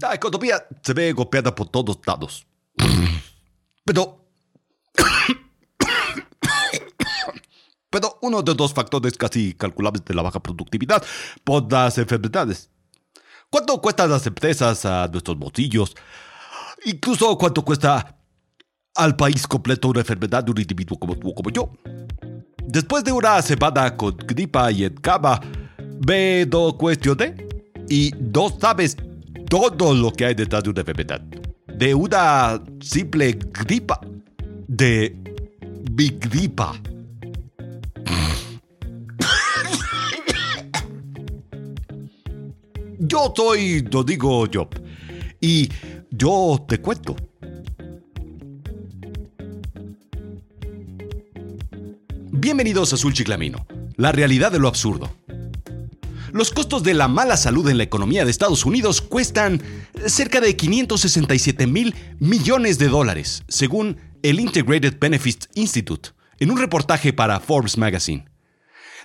La economía se ve golpeada por todos lados. Pero... Pero uno de los factores casi calculables de la baja productividad por las enfermedades. ¿Cuánto cuestan las empresas a nuestros bolsillos? Incluso cuánto cuesta al país completo una enfermedad de un individuo como tú o como yo. Después de una semana con gripa y en cama, me do cuestioné y no sabes todo lo que hay detrás de una enfermedad. De una simple gripa. De mi gripa. Yo soy, lo digo yo. Y yo te cuento. Bienvenidos a Azul Chiclamino, la realidad de lo absurdo. Los costos de la mala salud en la economía de Estados Unidos cuestan cerca de 567 mil millones de dólares, según el Integrated Benefits Institute, en un reportaje para Forbes Magazine.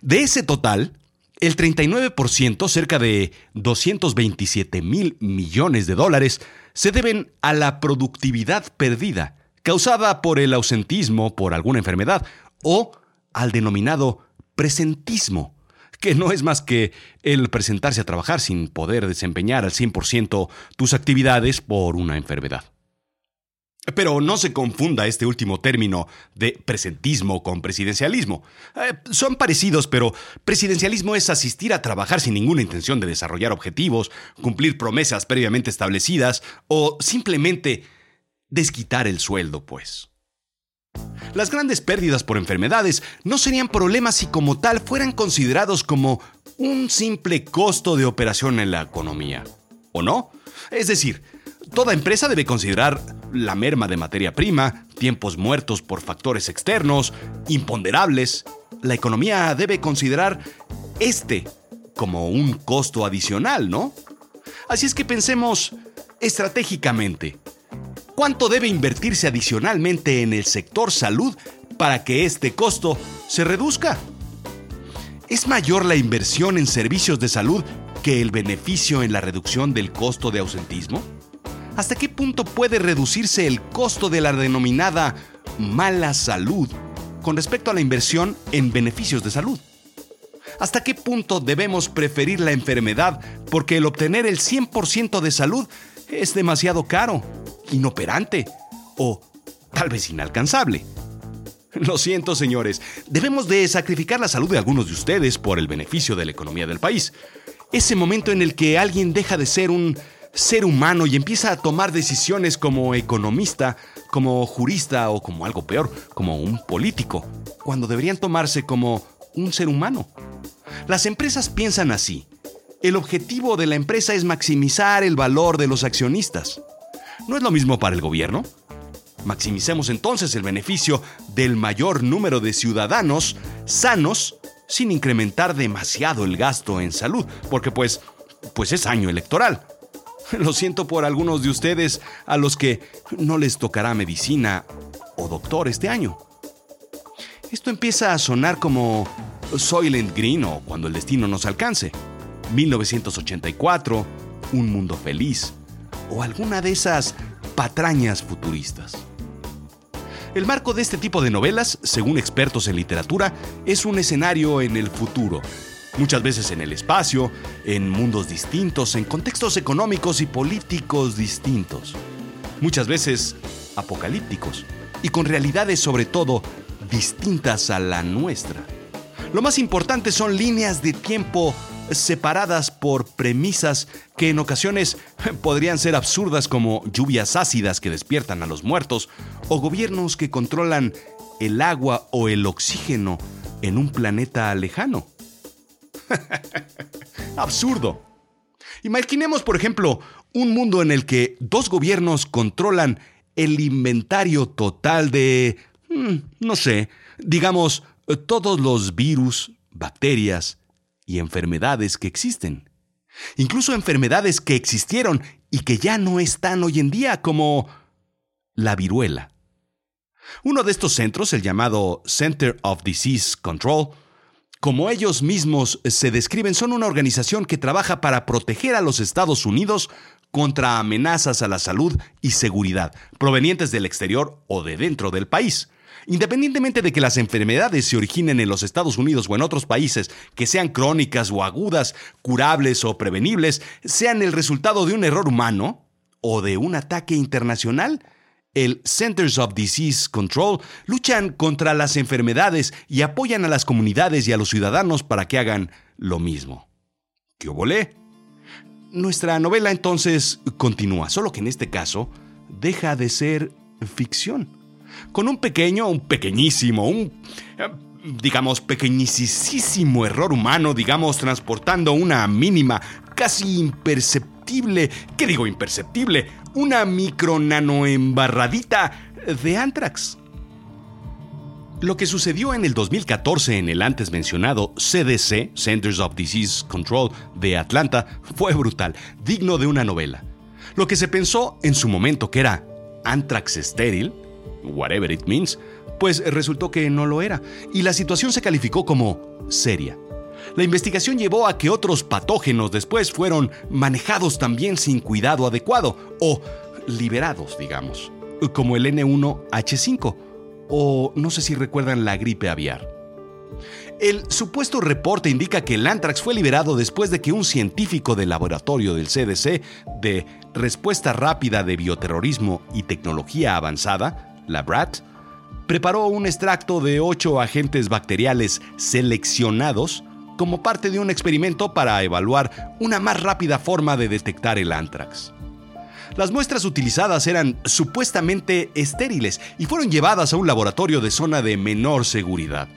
De ese total, el 39%, cerca de 227 mil millones de dólares, se deben a la productividad perdida, causada por el ausentismo por alguna enfermedad o al denominado presentismo, que no es más que el presentarse a trabajar sin poder desempeñar al 100% tus actividades por una enfermedad. Pero no se confunda este último término de presentismo con presidencialismo. Eh, son parecidos, pero presidencialismo es asistir a trabajar sin ninguna intención de desarrollar objetivos, cumplir promesas previamente establecidas o simplemente desquitar el sueldo, pues. Las grandes pérdidas por enfermedades no serían problemas si como tal fueran considerados como un simple costo de operación en la economía. ¿O no? Es decir, toda empresa debe considerar la merma de materia prima, tiempos muertos por factores externos, imponderables. La economía debe considerar este como un costo adicional, ¿no? Así es que pensemos estratégicamente. ¿Cuánto debe invertirse adicionalmente en el sector salud para que este costo se reduzca? ¿Es mayor la inversión en servicios de salud que el beneficio en la reducción del costo de ausentismo? ¿Hasta qué punto puede reducirse el costo de la denominada mala salud con respecto a la inversión en beneficios de salud? ¿Hasta qué punto debemos preferir la enfermedad porque el obtener el 100% de salud es demasiado caro? inoperante o tal vez inalcanzable. Lo siento, señores, debemos de sacrificar la salud de algunos de ustedes por el beneficio de la economía del país. Ese momento en el que alguien deja de ser un ser humano y empieza a tomar decisiones como economista, como jurista o como algo peor, como un político, cuando deberían tomarse como un ser humano. Las empresas piensan así. El objetivo de la empresa es maximizar el valor de los accionistas. ¿No es lo mismo para el gobierno? Maximicemos entonces el beneficio del mayor número de ciudadanos sanos sin incrementar demasiado el gasto en salud, porque pues, pues es año electoral. Lo siento por algunos de ustedes a los que no les tocará medicina o doctor este año. Esto empieza a sonar como Soylent Green o Cuando el destino nos alcance, 1984, Un mundo feliz, o alguna de esas patrañas futuristas. El marco de este tipo de novelas, según expertos en literatura, es un escenario en el futuro, muchas veces en el espacio, en mundos distintos, en contextos económicos y políticos distintos, muchas veces apocalípticos y con realidades sobre todo distintas a la nuestra. Lo más importante son líneas de tiempo separadas por premisas que en ocasiones podrían ser absurdas como lluvias ácidas que despiertan a los muertos o gobiernos que controlan el agua o el oxígeno en un planeta lejano. Absurdo. Imaginemos, por ejemplo, un mundo en el que dos gobiernos controlan el inventario total de, mm, no sé, digamos, todos los virus, bacterias y enfermedades que existen. Incluso enfermedades que existieron y que ya no están hoy en día, como la viruela. Uno de estos centros, el llamado Center of Disease Control, como ellos mismos se describen, son una organización que trabaja para proteger a los Estados Unidos contra amenazas a la salud y seguridad provenientes del exterior o de dentro del país. Independientemente de que las enfermedades se originen en los Estados Unidos o en otros países, que sean crónicas o agudas, curables o prevenibles, sean el resultado de un error humano o de un ataque internacional, el Centers of Disease Control luchan contra las enfermedades y apoyan a las comunidades y a los ciudadanos para que hagan lo mismo. ¿Qué volé? Nuestra novela entonces continúa, solo que en este caso deja de ser ficción. Con un pequeño, un pequeñísimo, un digamos pequeñísimo error humano, digamos transportando una mínima, casi imperceptible, ¿qué digo imperceptible? Una micro nano embarradita de Anthrax. Lo que sucedió en el 2014 en el antes mencionado CDC, Centers of Disease Control de Atlanta, fue brutal, digno de una novela. Lo que se pensó en su momento que era anthrax estéril, whatever it means, pues resultó que no lo era, y la situación se calificó como seria. La investigación llevó a que otros patógenos después fueron manejados también sin cuidado adecuado, o liberados, digamos, como el N1H5 o no sé si recuerdan la gripe aviar. El supuesto reporte indica que el anthrax fue liberado después de que un científico del laboratorio del CDC de Respuesta Rápida de Bioterrorismo y Tecnología Avanzada, la BRAT, preparó un extracto de ocho agentes bacteriales seleccionados como parte de un experimento para evaluar una más rápida forma de detectar el anthrax. Las muestras utilizadas eran supuestamente estériles y fueron llevadas a un laboratorio de zona de menor seguridad.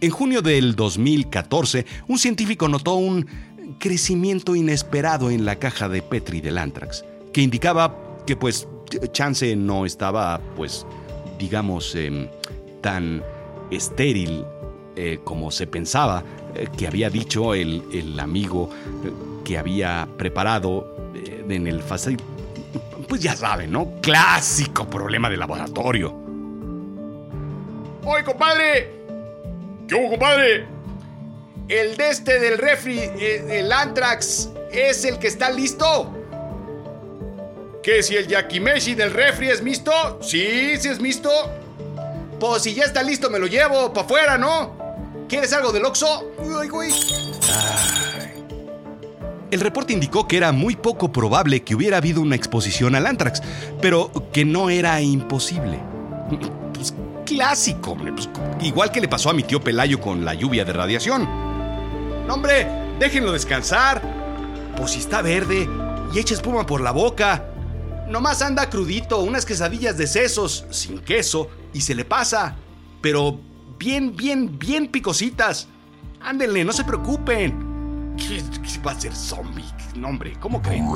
En junio del 2014, un científico notó un crecimiento inesperado en la caja de Petri del Antrax, que indicaba que pues Chance no estaba pues digamos em, tan estéril eh, como se pensaba que había dicho el, amigo eh, que había preparado en el pues ya saben, ¿no? Clásico problema de laboratorio. ¡Oye, compadre! ¿Qué hubo, compadre? El de este del refri, eh, el Antrax, ¿es el que está listo? ¿Qué si el Yakimeshi del refri es misto? Sí, sí es misto. Pues si ya está listo, me lo llevo para afuera, ¿no? ¿Quieres algo del Oxxo? El reporte indicó que era muy poco probable que hubiera habido una exposición al anthrax, pero que no era imposible. Pues clásico, pues, igual que le pasó a mi tío Pelayo con la lluvia de radiación. hombre, déjenlo descansar. Pues si está verde y echa espuma por la boca. Nomás anda crudito, unas quesadillas de sesos, sin queso, y se le pasa. Pero bien, bien, bien picositas. Ándenle, no se preocupen. ¿Qué, va a ser zombie? No, hombre, ¿cómo creen?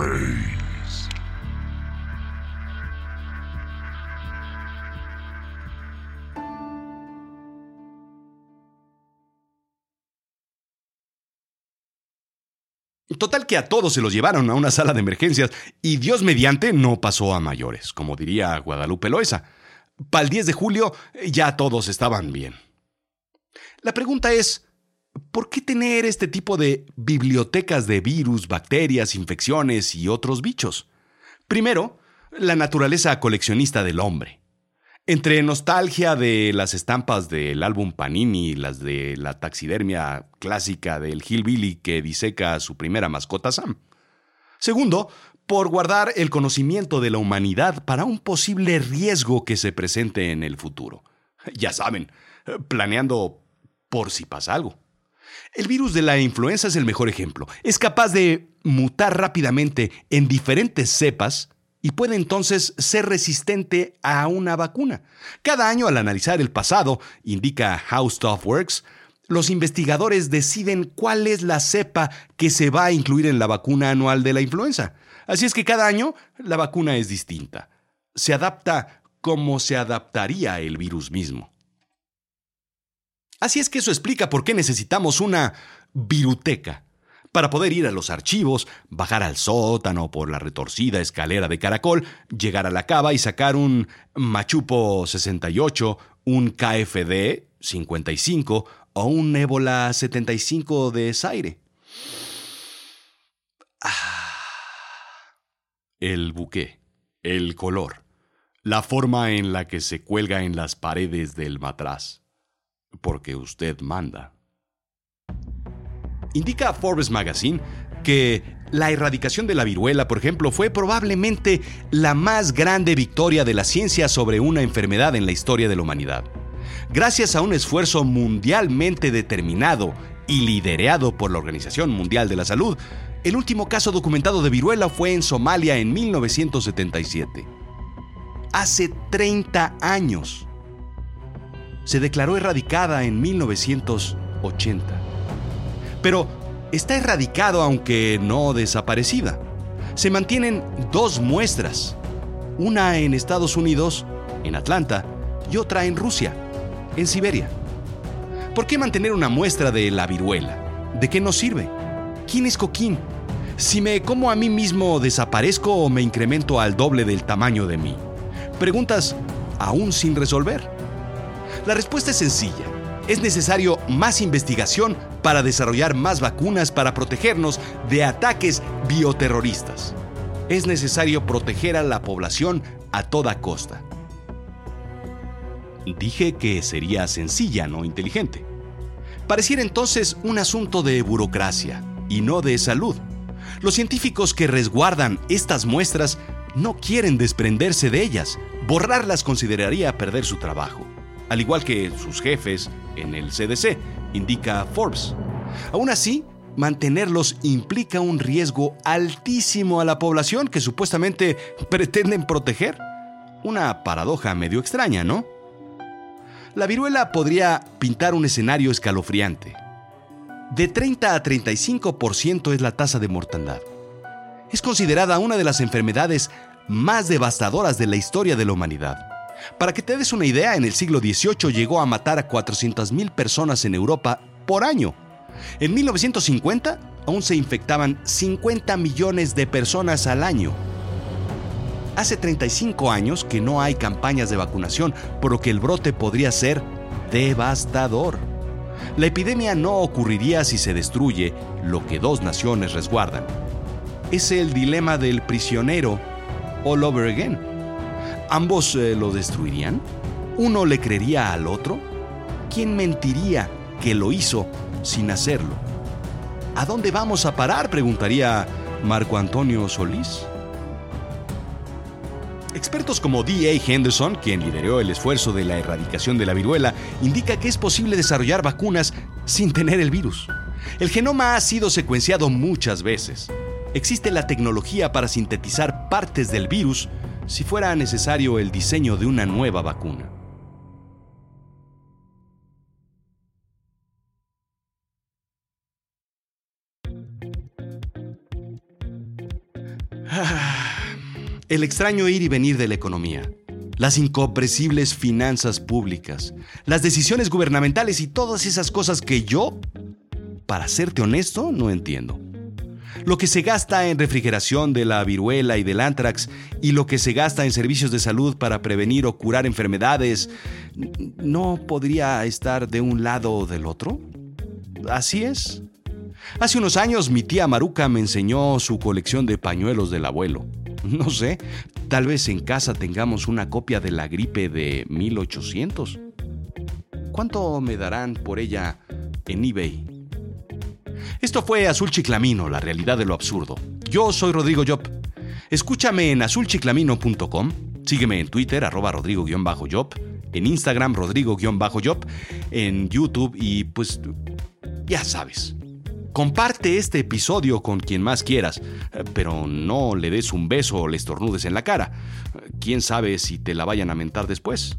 Total que a todos se los llevaron a una sala de emergencias y Dios mediante no pasó a mayores, como diría Guadalupe Loesa. Para el 10 de julio ya todos estaban bien. La pregunta es, ¿por qué tener este tipo de bibliotecas de virus, bacterias, infecciones y otros bichos? Primero, la naturaleza coleccionista del hombre. Entre nostalgia de las estampas del álbum Panini y las de la taxidermia clásica del Hillbilly que diseca a su primera mascota Sam. Segundo, por guardar el conocimiento de la humanidad para un posible riesgo que se presente en el futuro. Ya saben, planeando por si pasa algo. El virus de la influenza es el mejor ejemplo. Es capaz de mutar rápidamente en diferentes cepas y puede entonces ser resistente a una vacuna. Cada año al analizar el pasado, indica How Stuff Works, los investigadores deciden cuál es la cepa que se va a incluir en la vacuna anual de la influenza. Así es que cada año la vacuna es distinta. Se adapta como se adaptaría el virus mismo. Así es que eso explica por qué necesitamos una viruteca para poder ir a los archivos, bajar al sótano por la retorcida escalera de caracol, llegar a la cava y sacar un Machupo 68, un KFD 55 o un Ébola 75 de Zaire. Ah. El buque, el color, la forma en la que se cuelga en las paredes del matraz. Porque usted manda. Indica Forbes Magazine que la erradicación de la viruela, por ejemplo, fue probablemente la más grande victoria de la ciencia sobre una enfermedad en la historia de la humanidad. Gracias a un esfuerzo mundialmente determinado y liderado por la Organización Mundial de la Salud, el último caso documentado de viruela fue en Somalia en 1977. Hace 30 años. Se declaró erradicada en 1980 pero está erradicado aunque no desaparecida. Se mantienen dos muestras, una en Estados Unidos, en Atlanta, y otra en Rusia, en Siberia. ¿Por qué mantener una muestra de la viruela? ¿De qué nos sirve? ¿Quién es Coquín? Si me como a mí mismo, ¿desaparezco o me incremento al doble del tamaño de mí? Preguntas aún sin resolver. La respuesta es sencilla. Es necesario más investigación para desarrollar más vacunas para protegernos de ataques bioterroristas. Es necesario proteger a la población a toda costa. Dije que sería sencilla, no inteligente. Pareciera entonces un asunto de burocracia y no de salud. Los científicos que resguardan estas muestras no quieren desprenderse de ellas. Borrarlas consideraría perder su trabajo, al igual que sus jefes en el CDC, indica Forbes. Aún así, mantenerlos implica un riesgo altísimo a la población que supuestamente pretenden proteger. Una paradoja medio extraña, ¿no? La viruela podría pintar un escenario escalofriante. De 30 a 35% es la tasa de mortandad. Es considerada una de las enfermedades más devastadoras de la historia de la humanidad. Para que te des una idea, en el siglo XVIII llegó a matar a 400.000 personas en Europa por año. En 1950 aún se infectaban 50 millones de personas al año. Hace 35 años que no hay campañas de vacunación, por lo que el brote podría ser devastador. La epidemia no ocurriría si se destruye lo que dos naciones resguardan. Es el dilema del prisionero all over again. ¿Ambos eh, lo destruirían? ¿Uno le creería al otro? ¿Quién mentiría que lo hizo sin hacerlo? ¿A dónde vamos a parar? preguntaría Marco Antonio Solís. Expertos como D.A. Henderson, quien lideró el esfuerzo de la erradicación de la viruela, indica que es posible desarrollar vacunas sin tener el virus. El genoma ha sido secuenciado muchas veces. Existe la tecnología para sintetizar partes del virus si fuera necesario el diseño de una nueva vacuna. El extraño ir y venir de la economía, las incomprensibles finanzas públicas, las decisiones gubernamentales y todas esas cosas que yo, para serte honesto, no entiendo lo que se gasta en refrigeración de la viruela y del antrax y lo que se gasta en servicios de salud para prevenir o curar enfermedades, ¿no podría estar de un lado o del otro? Así es. Hace unos años mi tía Maruca me enseñó su colección de pañuelos del abuelo. No sé, tal vez en casa tengamos una copia de la gripe de 1800. ¿Cuánto me darán por ella en eBay? Esto fue Azul Chiclamino, la realidad de lo absurdo. Yo soy Rodrigo Job. Escúchame en azulchiclamino.com, sígueme en Twitter, arroba rodrigo-job, en Instagram, rodrigo-job, en YouTube y pues ya sabes. Comparte este episodio con quien más quieras, pero no le des un beso o le estornudes en la cara. Quién sabe si te la vayan a mentar después.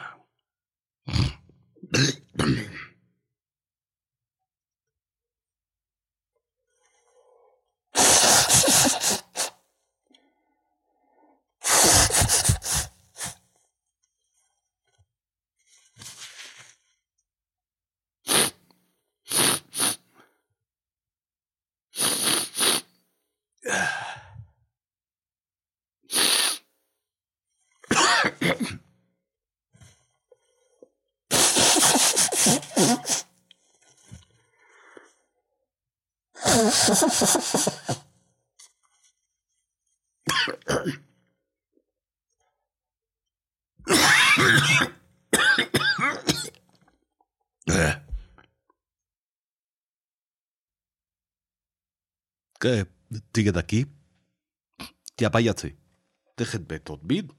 Tiga daqui. Te abaiate. Te redbetot bid.